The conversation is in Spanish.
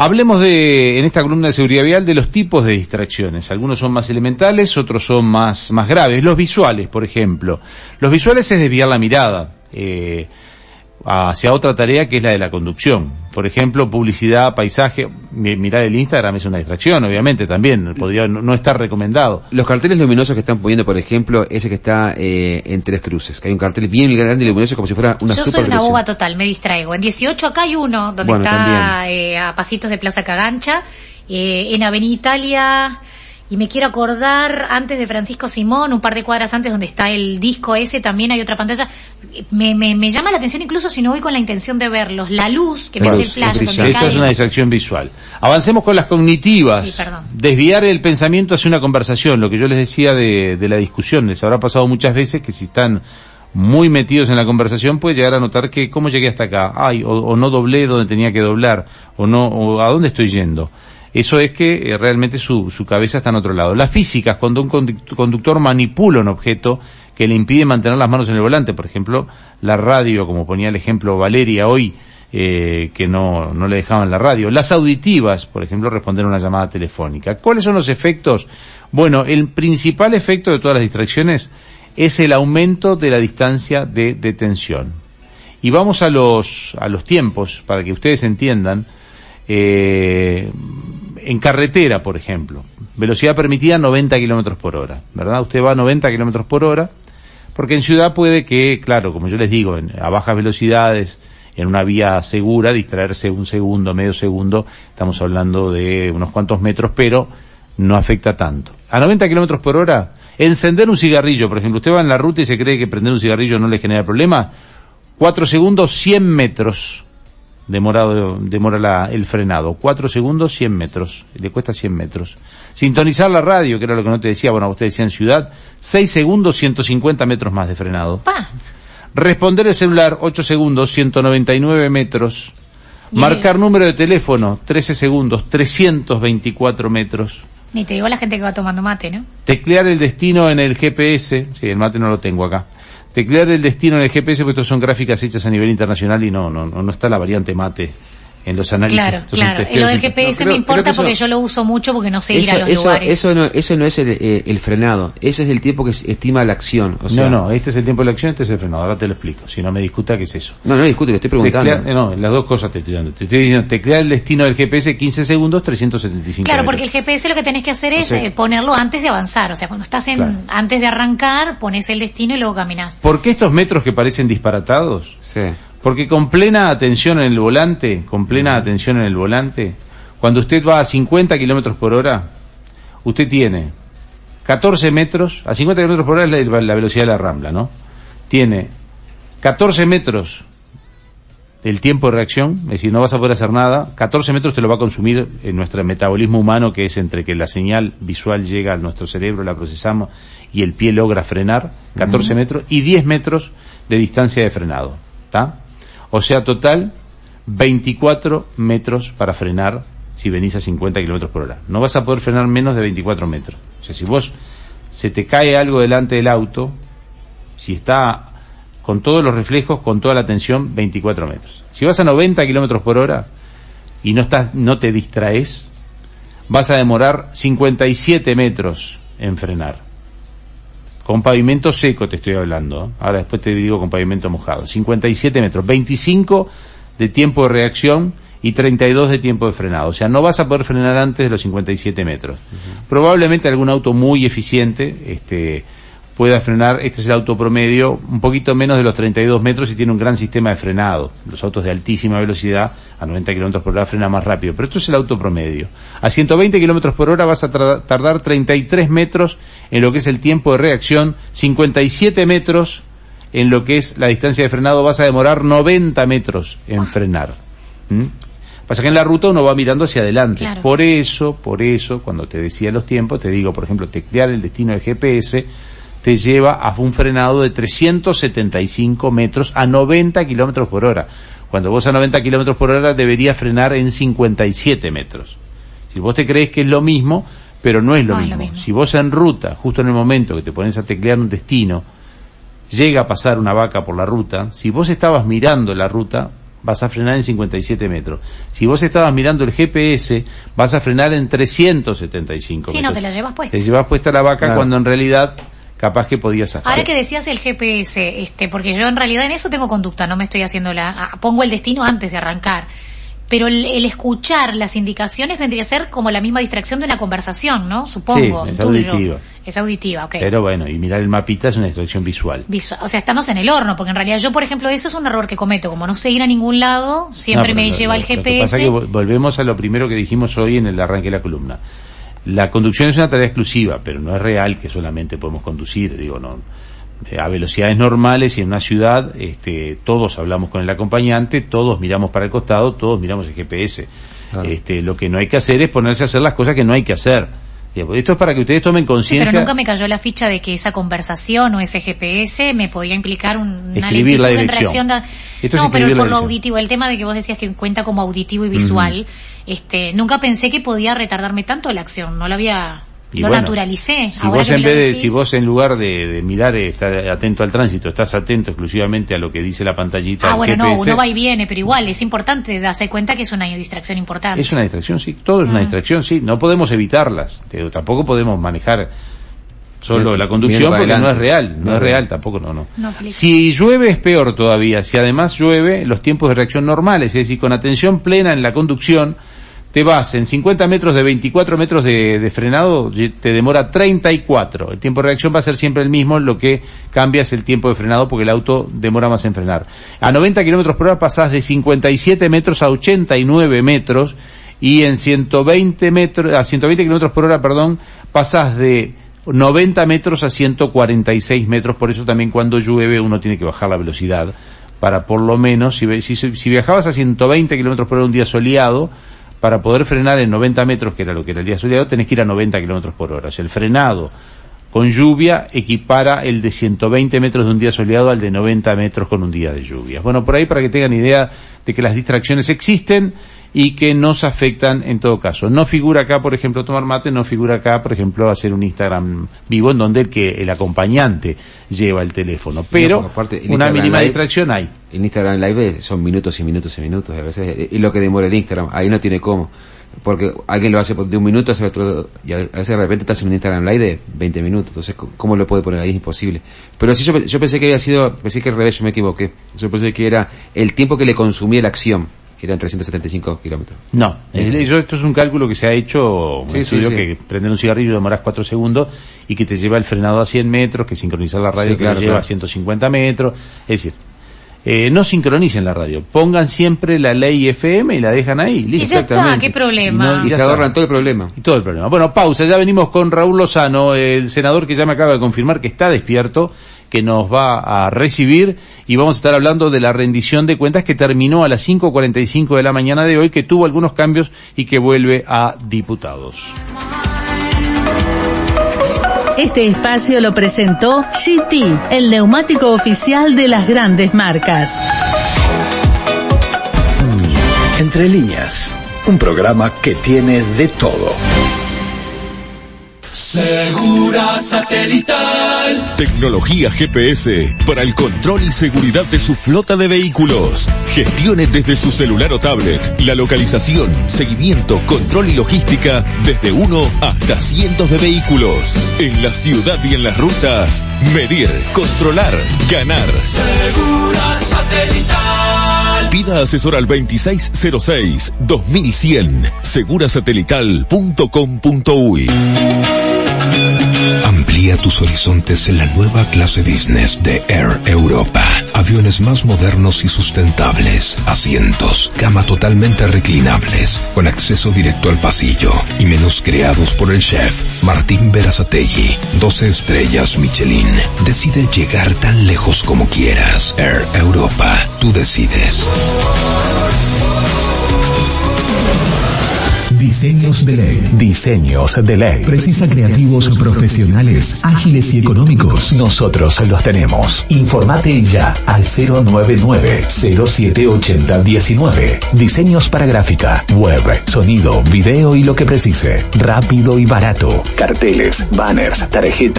Hablemos de, en esta columna de seguridad vial, de los tipos de distracciones. Algunos son más elementales, otros son más, más graves. Los visuales, por ejemplo. Los visuales es desviar la mirada. Eh, hacia otra tarea que es la de la conducción. Por ejemplo, publicidad, paisaje, mirar el Instagram es una distracción, obviamente, también, podría no, estar recomendado. Los carteles luminosos que están poniendo, por ejemplo, ese que está eh, en Tres Cruces, que hay un cartel bien grande y luminoso como si fuera una Yo soy una boba total, me distraigo. En 18 acá hay uno, donde está eh, a pasitos de Plaza Cagancha, eh, en Avenida Italia y me quiero acordar, antes de Francisco Simón, un par de cuadras antes donde está el disco ese, también hay otra pantalla. Me, me, me llama la atención incluso si no voy con la intención de verlos. La luz, que me hace el flash. Esa es una distracción visual. Avancemos con las cognitivas. Sí, perdón. Desviar el pensamiento hacia una conversación, lo que yo les decía de, de la discusión. Les habrá pasado muchas veces que si están muy metidos en la conversación puede llegar a notar que cómo llegué hasta acá, ay, o, o no doblé donde tenía que doblar, o no, o a dónde estoy yendo. Eso es que eh, realmente su, su, cabeza está en otro lado. Las físicas, cuando un conductor manipula un objeto que le impide mantener las manos en el volante, por ejemplo, la radio, como ponía el ejemplo Valeria hoy, eh, que no, no le dejaban la radio. Las auditivas, por ejemplo, responder a una llamada telefónica. ¿Cuáles son los efectos? Bueno, el principal efecto de todas las distracciones es el aumento de la distancia de detención. Y vamos a los, a los tiempos, para que ustedes entiendan. Eh, en carretera, por ejemplo, velocidad permitida 90 kilómetros por hora, ¿verdad? Usted va a 90 kilómetros por hora, porque en ciudad puede que, claro, como yo les digo, a bajas velocidades, en una vía segura, distraerse un segundo, medio segundo, estamos hablando de unos cuantos metros, pero no afecta tanto. A 90 kilómetros por hora, encender un cigarrillo, por ejemplo, usted va en la ruta y se cree que prender un cigarrillo no le genera problema, 4 segundos, 100 metros demorado, demora la, el frenado. Cuatro segundos, 100 metros. Le cuesta 100 metros. Sintonizar la radio, que era lo que no te decía, bueno, usted decía en ciudad, 6 segundos, 150 metros más de frenado. Responder el celular, 8 segundos, 199 metros. Marcar número de teléfono, 13 segundos, 324 metros. Ni te digo la gente que va tomando mate, ¿no? Teclear el destino en el GPS, sí, el mate no lo tengo acá teclear el destino en el GPS, porque estos son gráficas hechas a nivel internacional y no, no, no está la variante mate en los análisis. Claro, claro. Lo del GPS me importa porque yo lo uso mucho porque no sé ir a los lugares. Eso no, eso no es el, eh, el, frenado, ese es el tiempo que estima la acción. O sea, no, no, este es el tiempo de la acción, este es el frenado. Ahora te lo explico. Si no me discuta, ¿qué es eso? No, no discute, le estoy preguntando. no, las dos cosas te estoy dando. Te estoy diciendo, teclear el destino del GPS 15 segundos, 375 Claro, porque el GPS lo que tenés que hacer es eh, ponerlo antes de avanzar. O sea, cuando estás en, antes de arrancar, pones el destino y luego caminas. ¿Por qué estos metros que parecen disparatados? Sí porque con plena atención en el volante, con plena atención en el volante, cuando usted va a 50 kilómetros por hora, usted tiene 14 metros, a 50 kilómetros por hora es la, velocidad de la rambla, ¿no? Tiene 14 metros del tiempo de reacción, es decir, no vas a poder hacer nada, 14 metros te lo va a consumir en nuestro metabolismo humano, que es entre que la señal visual llega a nuestro cerebro, la procesamos y el pie logra frenar, 14 metros, y 10 metros de distancia de frenado, ¿está? O sea, total, 24 metros para frenar si venís a 50 kilómetros por hora. No vas a poder frenar menos de 24 metros. O sea, si vos se te cae algo delante del auto, si está con todos los reflejos, con toda la tensión, 24 metros. Si vas a 90 kilómetros por hora y no estás, no te distraes, vas a demorar 57 metros en frenar. Con pavimento seco te estoy hablando. Ahora después te digo con pavimento mojado. 57 metros. 25 de tiempo de reacción y 32 de tiempo de frenado. O sea, no vas a poder frenar antes de los 57 metros. Probablemente algún auto muy eficiente, este, pueda frenar, este es el auto promedio, un poquito menos de los 32 metros y tiene un gran sistema de frenado. Los autos de altísima velocidad, a 90 kilómetros por hora, frena más rápido. Pero esto es el auto promedio. A 120 kilómetros por hora vas a tardar 33 metros en lo que es el tiempo de reacción, 57 metros en lo que es la distancia de frenado, vas a demorar 90 metros en frenar. ¿Mm? Pasa que en la ruta uno va mirando hacia adelante. Por eso, por eso, cuando te decía los tiempos, te digo, por ejemplo, teclear el destino del GPS, te lleva a un frenado de 375 metros a 90 kilómetros por hora. Cuando vos a 90 kilómetros por hora deberías frenar en 57 metros. Si vos te crees que es lo mismo, pero no es lo, mismo. Si vos en ruta, justo en el momento que te pones a teclear un destino, llega a pasar una vaca por la ruta, si vos estabas mirando la ruta, vas a frenar en 57 metros. Si vos estabas mirando el GPS, vas a frenar en 375 sí, metros. no, te la llevas puesta. Te llevas puesta la vaca cuando en realidad capaz que podías hacer. Ahora que decías el GPS, este, porque yo en realidad en eso tengo conducta, no me estoy haciendo la, ah, pongo el destino antes de arrancar. Pero el, escuchar las indicaciones vendría a ser como la misma distracción de una conversación, ¿no? Supongo. Sí, es auditiva. Es auditiva, ok. Pero bueno, y mirar el mapita es una distracción visual. visual. O sea, estamos en el horno, porque en realidad yo, por ejemplo, eso es un error que cometo. Como no sé ir a ningún lado, siempre me lleva el GPS. Lo que pasa es que volvemos a lo primero que dijimos hoy en el arranque de la columna. La conducción es una tarea exclusiva, pero no es real que solamente podemos conducir, digo, no eh, a velocidades normales y en una ciudad este, todos hablamos con el acompañante, todos miramos para el costado, todos miramos el GPS. Este, lo que no hay que hacer es ponerse a hacer las cosas que no hay que hacer. Esto es para que ustedes tomen conciencia. pero nunca me cayó la ficha de que esa conversación o ese GPS me podía implicar una Escribir la dirección. no, pero por lo auditivo, el tema de que vos decías que cuenta como auditivo y visual, este, nunca pensé que podía retardarme tanto la acción, no lo había lo naturalicé. Si vos en vez de, si vos en lugar de, mirar, eh, estar atento al tránsito, estás atento exclusivamente a lo que dice la pantallita. Ah, bueno, no, uno va y viene, pero igual es importante darse cuenta que es una distracción importante. Es una distracción, sí, todo es una ah. distracción, sí, no podemos evitarlas, tampoco podemos manejar solo la conducción porque no es real, no, es real, tampoco, no, no. si llueve es peor todavía, si además llueve, los tiempos de reacción normales, es decir, con atención plena en la conducción, te vas en 50 metros de 24 metros de, frenado, te demora 34. El tiempo de reacción va a ser siempre el mismo, lo que cambia es el tiempo de frenado porque el auto demora más en frenar. A 90 kilómetros por hora pasás de 57 metros a 89 metros y en 120 metros, a 120 kilómetros por hora, perdón, pasás de 90 metros a 146 metros, por eso también cuando llueve uno tiene que bajar la velocidad para por lo menos, si, si, si viajabas a 120 kilómetros por hora un día soleado, para poder frenar en 90 metros, que era lo que era el día soleado, tenés que ir a 90 kilómetros por hora. El frenado con lluvia equipara el de 120 metros de un día soleado al de 90 metros con un día de lluvia. Bueno, por ahí para que tengan idea de que las distracciones existen y que nos afectan en todo caso. No figura acá, por ejemplo, tomar mate, no figura acá, por ejemplo, hacer un Instagram vivo en donde el que el acompañante lleva el teléfono. Pero una mínima distracción hay. En Instagram Live son minutos y minutos y minutos, a veces es lo que demora el Instagram, ahí no tiene cómo. Porque alguien lo hace de un minuto, hace otro, y a veces de repente estás en un Instagram Live de 20 minutos, entonces ¿cómo lo puede poner ahí? Es imposible. Pero sí, yo, yo pensé que había sido, pensé que al revés, yo me equivoqué. Yo pensé que era el tiempo que le consumía la acción eran 375 kilómetros. No, esto es un cálculo que se ha hecho, sí, sí, que prender un cigarrillo demoras 4 segundos y que te lleva el frenado a 100 metros, que sincronizar la radio que te lleva a 150 metros, es decir, eh, no sincronicen la radio, pongan siempre la ley FM y la dejan ahí. Listo. Y ya está, qué problema. Y, se ahorran todo el problema. Y todo el problema. Bueno, pausa, ya venimos con Raúl Lozano, el senador que ya me acaba de confirmar que está despierto que nos va a recibir y vamos a estar hablando de la rendición de cuentas que terminó a las 5.45 de la mañana de hoy, que tuvo algunos cambios y que vuelve a diputados. Este espacio lo presentó GT, el neumático oficial de las grandes marcas. Entre líneas, un programa que tiene de todo. Segura satelital. Tecnología GPS para el control y seguridad de su flota de vehículos. Gestione desde su celular o tablet la localización, seguimiento, control y logística desde uno hasta cientos de vehículos. En la ciudad y en las rutas. Medir, controlar, ganar. Segura satelital. Pida asesor al 2606 2100 segurasatelital.com.uy Amplía tus horizontes en la nueva clase business de Air Europa. Aviones más modernos y sustentables, asientos, cama totalmente reclinables, con acceso directo al pasillo y menús creados por el chef Martín Berazategui. 12 estrellas Michelin. Decide llegar tan lejos como quieras. Air Europa. Tú decides. Diseños de ley. Diseños de ley. Precisa creativos profesionales, ágiles y económicos. Nosotros los tenemos. Informate ya al 099-078019. Diseños para gráfica, web, sonido, video y lo que precise. Rápido y barato. Carteles, banners, tarjetas